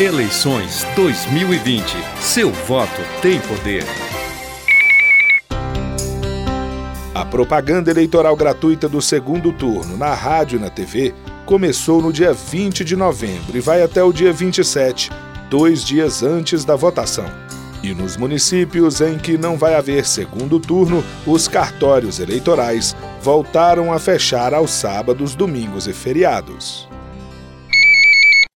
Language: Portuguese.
Eleições 2020. Seu voto tem poder. A propaganda eleitoral gratuita do segundo turno na rádio e na TV começou no dia 20 de novembro e vai até o dia 27, dois dias antes da votação. E nos municípios em que não vai haver segundo turno, os cartórios eleitorais voltaram a fechar aos sábados, domingos e feriados.